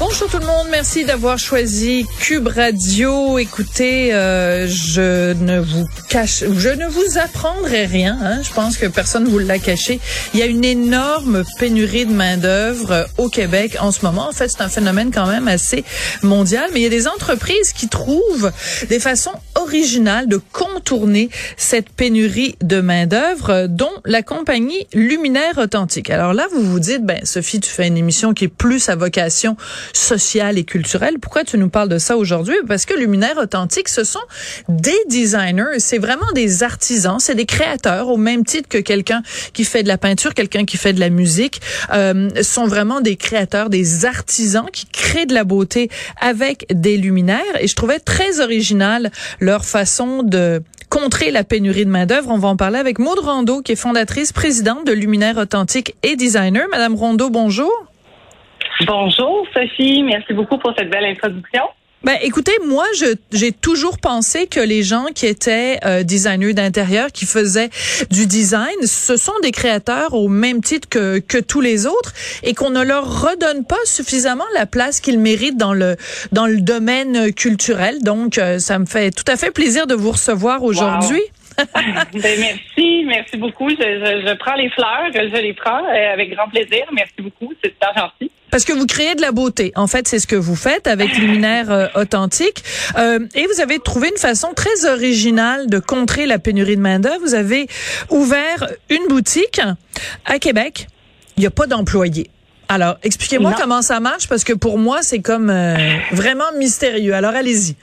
Bonjour tout le monde, merci d'avoir choisi Cube Radio. Écoutez, euh, je ne vous cache, je ne vous apprendrai rien. Hein. Je pense que personne ne vous l'a caché. Il y a une énorme pénurie de main d'œuvre euh, au Québec en ce moment. En fait, c'est un phénomène quand même assez mondial, mais il y a des entreprises qui trouvent des façons originales de contourner cette pénurie de main d'œuvre, euh, dont la compagnie Luminaire Authentique. Alors là, vous vous dites, ben Sophie, tu fais une émission qui est plus à vocation sociale et culturelle. Pourquoi tu nous parles de ça aujourd'hui? Parce que Luminaire Authentique, ce sont des designers, c'est vraiment des artisans, c'est des créateurs au même titre que quelqu'un qui fait de la peinture, quelqu'un qui fait de la musique, euh, sont vraiment des créateurs, des artisans qui créent de la beauté avec des luminaires. Et je trouvais très original leur façon de contrer la pénurie de main-d'œuvre. On va en parler avec Maud Rondeau, qui est fondatrice, présidente de Luminaire Authentique et designer. Madame Rondeau, bonjour. Bonjour Sophie, merci beaucoup pour cette belle introduction. Ben, écoutez, moi, j'ai toujours pensé que les gens qui étaient euh, designers d'intérieur, qui faisaient du design, ce sont des créateurs au même titre que, que tous les autres et qu'on ne leur redonne pas suffisamment la place qu'ils méritent dans le dans le domaine culturel. Donc, euh, ça me fait tout à fait plaisir de vous recevoir aujourd'hui. ben, merci, merci beaucoup. Je, je, je, prends les fleurs, je les prends euh, avec grand plaisir. Merci beaucoup, c'est super gentil. Parce que vous créez de la beauté. En fait, c'est ce que vous faites avec Luminaire euh, Authentique. Euh, et vous avez trouvé une façon très originale de contrer la pénurie de main-d'œuvre. Vous avez ouvert une boutique à Québec. Il n'y a pas d'employés. Alors, expliquez-moi comment ça marche, parce que pour moi, c'est comme euh, vraiment mystérieux. Alors, allez-y.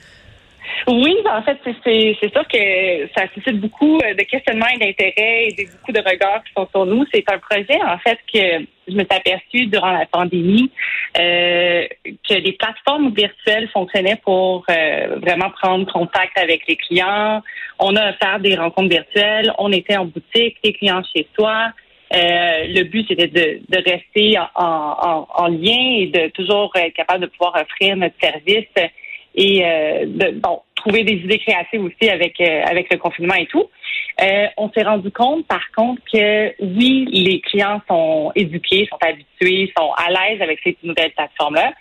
Oui, en fait, c'est sûr que ça suscite beaucoup de questionnements et d'intérêts et beaucoup de regards qui sont sur nous. C'est un projet, en fait, que je me suis aperçue durant la pandémie euh, que les plateformes virtuelles fonctionnaient pour euh, vraiment prendre contact avec les clients. On a faire des rencontres virtuelles. On était en boutique, les clients chez soi. Euh, le but, c'était de, de rester en, en, en, lien et de toujours être capable de pouvoir offrir notre service et euh, de bon, trouver des idées créatives aussi avec euh, avec le confinement et tout. Euh, on s'est rendu compte, par contre, que oui, les clients sont éduqués, sont habitués, sont à l'aise avec ces nouvelles plateformes-là.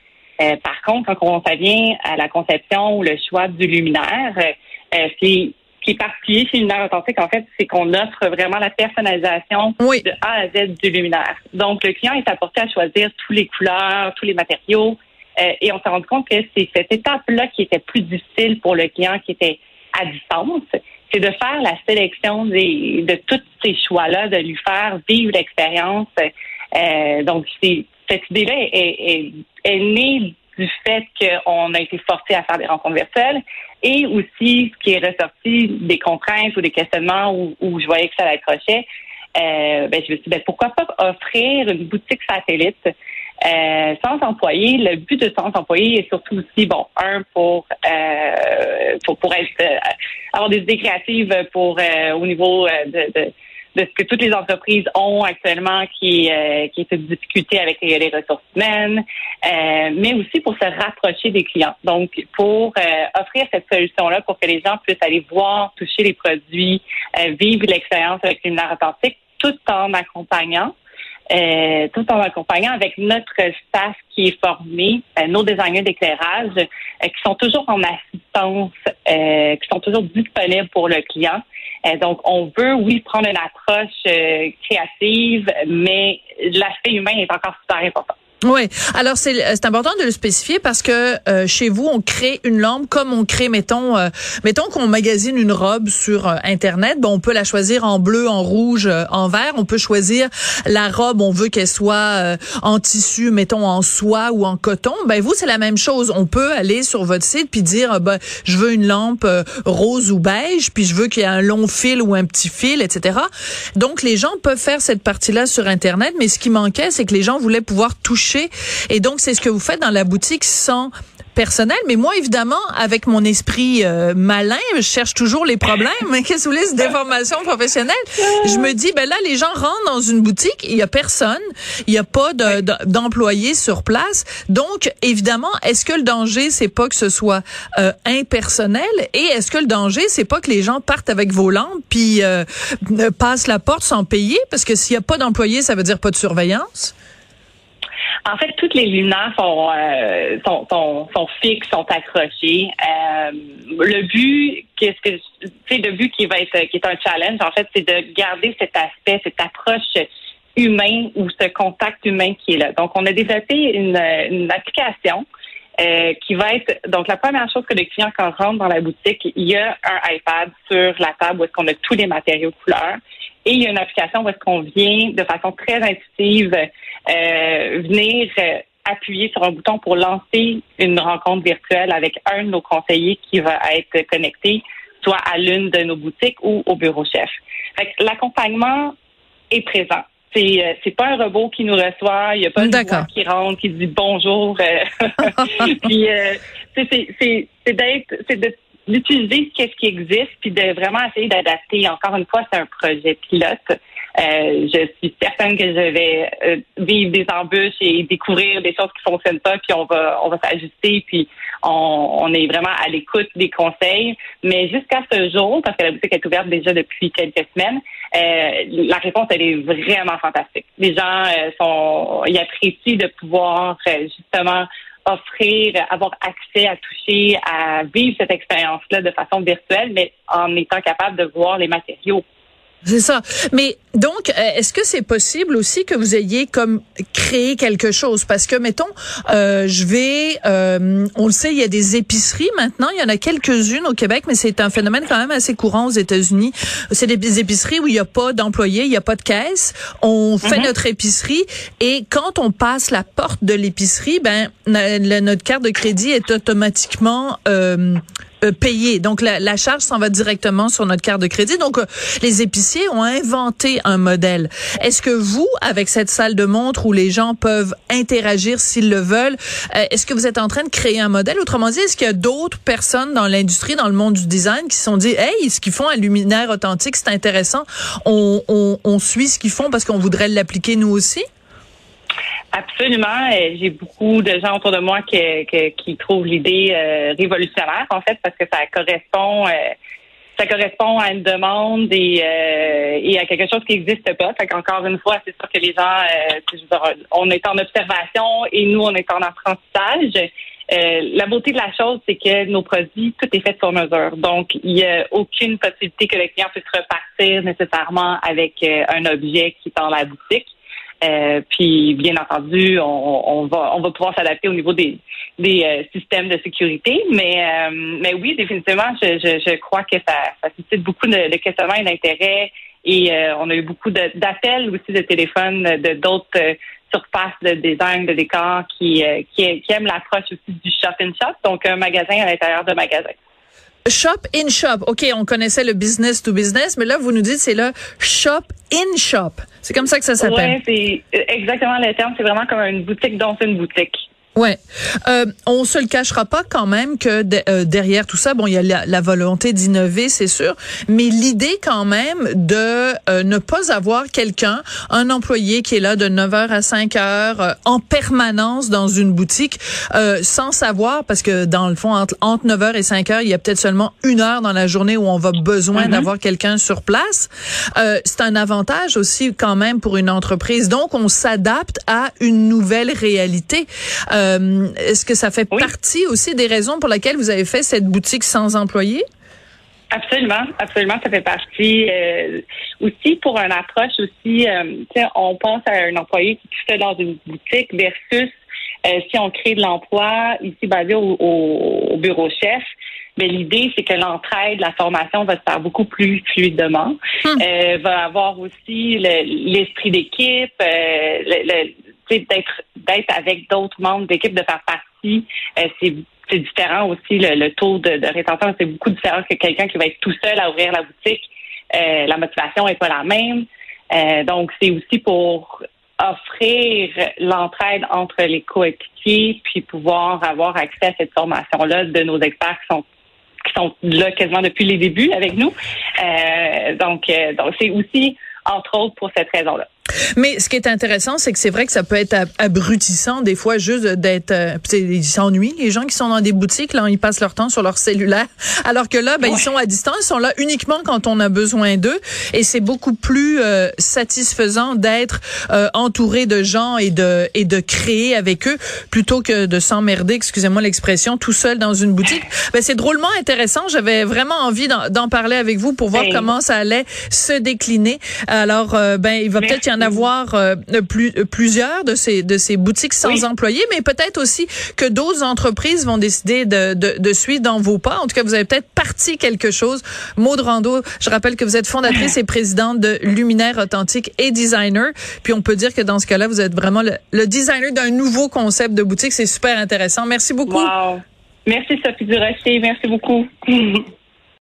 par contre, quand on vient à la conception ou le choix du luminaire, euh, c'est qui est particulier chez Luminaire Authentique, en fait, c'est qu'on offre vraiment la personnalisation de A à Z du luminaire. Donc, le client est apporté à choisir tous les couleurs, tous les matériaux, euh, et on s'est rendu compte que c'est cette étape-là qui était plus difficile pour le client qui était à distance. C'est de faire la sélection des, de tous ces choix-là, de lui faire vivre l'expérience. Euh, donc, cette idée-là est, est, née du fait qu'on a été forcé à faire des rencontres virtuelles et aussi ce qui est ressorti des contraintes ou des questionnements où, où je voyais que ça accrochait. Euh, ben, je me suis dit, ben, pourquoi pas offrir une boutique satellite? Euh, sans employés, le but de sans employés est surtout aussi, bon, un, pour, euh, pour, pour être, euh, avoir des idées créatives pour, euh, au niveau de, de, de, ce que toutes les entreprises ont actuellement qui, qui est une difficulté avec les, ressources humaines, mais aussi pour se rapprocher des clients. Donc, pour offrir cette solution-là pour que les gens puissent aller voir, toucher les produits, vivre l'expérience avec une authentique tout en accompagnant euh, tout en accompagnant avec notre staff qui est formé, euh, nos designers d'éclairage, euh, qui sont toujours en assistance, qui sont toujours disponibles pour le client. donc, on veut, oui, prendre une approche créative, mais l'aspect humain est encore super important. Oui. Alors c'est c'est important de le spécifier parce que euh, chez vous on crée une lampe comme on crée mettons euh, mettons qu'on magasine une robe sur euh, internet, bon on peut la choisir en bleu, en rouge, en vert, on peut choisir la robe, on veut qu'elle soit en tissu, mettons en soie ou en coton. Ben vous c'est la même chose, on peut aller sur votre site puis dire ben je veux une lampe rose ou beige, puis je veux qu'il y ait un long fil ou un petit fil, etc. Donc les gens peuvent faire cette partie-là sur internet, mais ce qui manquait c'est que les gens voulaient pouvoir toucher et donc, c'est ce que vous faites dans la boutique sans personnel. Mais moi, évidemment, avec mon esprit euh, malin, je cherche toujours les problèmes. Qu'est-ce que vous voulez, des formations professionnelles? Je me dis, ben là, les gens rentrent dans une boutique, il y a personne, il n'y a pas d'employés sur place. Donc, évidemment, est-ce que le danger, c'est pas que ce soit euh, impersonnel? Et est-ce que le danger, c'est pas que les gens partent avec vos lampes puis euh, passent la porte sans payer? Parce que s'il n'y a pas d'employés, ça veut dire pas de surveillance? En fait, toutes les lumières sont, euh, sont, sont, sont, fixes, sont accrochées. Euh, le but, qu'est-ce que c'est le but qui va être qui est un challenge, en fait, c'est de garder cet aspect, cette approche humaine ou ce contact humain qui est là. Donc, on a développé une, une application euh, qui va être donc la première chose que le client quand rentre dans la boutique, il y a un iPad sur la table où est-ce qu'on a tous les matériaux de couleur et il y a une application où est-ce qu'on vient de façon très intuitive euh, venir euh, appuyer sur un bouton pour lancer une rencontre virtuelle avec un de nos conseillers qui va être connecté soit à l'une de nos boutiques ou au bureau chef. L'accompagnement est présent. C'est euh, c'est pas un robot qui nous reçoit, il y a pas un voix qui rentre qui dit bonjour. puis c'est c'est d'être c'est de d'utiliser ce qui existe puis de vraiment essayer d'adapter. Encore une fois, c'est un projet pilote. Euh, je suis certaine que je vais euh, vivre des embûches et découvrir des choses qui fonctionnent pas, puis on va on va s'ajuster, puis on, on, est vraiment à l'écoute des conseils. Mais jusqu'à ce jour, parce que la boutique est ouverte déjà depuis quelques semaines, euh, la réponse elle est vraiment fantastique. Les gens euh, sont ils apprécient de pouvoir justement offrir, avoir accès à toucher, à vivre cette expérience-là de façon virtuelle, mais en étant capable de voir les matériaux c'est ça. Mais donc, euh, est-ce que c'est possible aussi que vous ayez comme créé quelque chose? Parce que, mettons, euh, je vais, euh, on le sait, il y a des épiceries maintenant. Il y en a quelques-unes au Québec, mais c'est un phénomène quand même assez courant aux États-Unis. C'est des épiceries où il n'y a pas d'employés, il n'y a pas de caisse. On fait mhm. notre épicerie et quand on passe la porte de l'épicerie, ben notre carte de crédit est automatiquement euh, euh. Donc la, charge s'en va directement sur notre carte de crédit. Donc euh, les épiciers ont inventé un modèle. Est-ce que vous, avec cette salle de montre où les gens peuvent interagir s'ils le veulent, euh, est-ce que vous êtes en train de créer un modèle? Autrement dit, est-ce qu'il y a d'autres personnes dans l'industrie, dans le monde du design, qui se sont dit, hey, ce qu'ils font à Luminaire Authentique, c'est intéressant. On, on, on suit ce qu'ils font parce qu'on voudrait l'appliquer nous aussi Absolument. J'ai beaucoup de gens autour de moi qui, qui, trouvent l'idée euh, révolutionnaire, en fait, parce que ça correspond, euh, ça correspond à une demande et, euh, et à quelque chose qui n'existe pas. Fait qu'encore une fois, c'est sûr que les gens, on est en observation et nous, on est en apprentissage. la beauté de la chose, c'est que nos produits, tout est fait sur mesure. Donc, il n'y a aucune possibilité que le client puisse repartir nécessairement avec un objet qui est dans la boutique. Euh, puis bien entendu, on, on, va on va pouvoir s'adapter au niveau des, des euh, systèmes de sécurité, mais euh, mais oui, définitivement, je, je, je crois que ça, ça, suscite beaucoup de, de questionnements et d'intérêt. Et on a eu beaucoup d'appels aussi de téléphones de d'autres surfaces de design, de décor qui, qui, qui aiment l'approche aussi du shop and shop, donc un magasin à l'intérieur de magasin. Shop in shop. OK, on connaissait le business to business, mais là, vous nous dites c'est le shop in shop. C'est comme ça que ça s'appelle. Oui, c'est exactement le terme. C'est vraiment comme une boutique dans une boutique. Ouais, euh, on se le cachera pas quand même que euh, derrière tout ça, bon, il y a la, volonté d'innover, c'est sûr, mais l'idée quand même de euh, ne pas avoir quelqu'un, un employé qui est là de 9h à 5h euh, en permanence dans une boutique, sans savoir, parce que dans le fond, entre, 9h et 5h, il y a peut-être seulement une heure dans la journée où on va besoin mm-hmm. d'avoir quelqu'un sur place. c'est un avantage aussi quand même pour une entreprise. Donc, on s'adapte à une nouvelle réalité. Euh, est-ce que ça fait partie aussi des raisons pour lesquelles vous avez fait cette boutique sans employés? Absolument, absolument, ça fait partie euh, aussi pour une approche aussi. Euh, on pense à un employé qui fait dans une boutique versus euh, si on crée de l'emploi ici basé au, au, bureau chef. Mais l'idée, c'est que l'entraide, la formation va se faire beaucoup plus fluidement. Hum. Euh, va avoir aussi l'esprit d'équipe, euh, d'être d'être avec d'autres membres d'équipe, de faire partie. Euh, c'est différent aussi. Le, taux de, rétention, c'est beaucoup différent que quelqu'un qui va être tout seul à ouvrir la boutique. Euh, la motivation est pas la même. Euh, donc, c'est aussi pour offrir l'entraide entre les coéquipiers, puis pouvoir avoir accès à cette formation-là de nos experts qui sont qui sont là quasiment depuis les débuts avec nous. Donc c'est aussi entre autres pour cette raison-là. Mais ce qui est intéressant, c'est que c'est vrai que ça peut être abrutissant des fois juste d'être euh, ils s'ennuient les gens qui sont dans des boutiques là, ils passent leur temps sur leur cellulaire alors que là ben ils sont à distance, ils sont là uniquement quand on a besoin d'eux et c'est beaucoup plus euh, satisfaisant d'être euh, entouré de gens et de et de créer avec eux plutôt que de s'emmerder, excusez-moi l'expression, tout seul dans une boutique. Ben c'est drôlement intéressant, j'avais vraiment envie d'en parler avec vous pour voir comment ça allait se décliner. Alors ben il va peut-être y en avoir euh, plus, plusieurs de ces de ces boutiques sans employés, mais peut-être aussi que d'autres entreprises vont décider de, de, de, suivre dans vos pas. En tout cas, vous avez peut-être parti quelque chose. Maud Rando, je rappelle que vous êtes fondatrice et présidente de Luminaire Authentique et designer. Puis on peut dire que dans ce cas-là, vous êtes vraiment le, designer d'un nouveau concept de boutique. C'est super intéressant. Merci beaucoup. Wow. Merci Sophie Durocher. Merci beaucoup.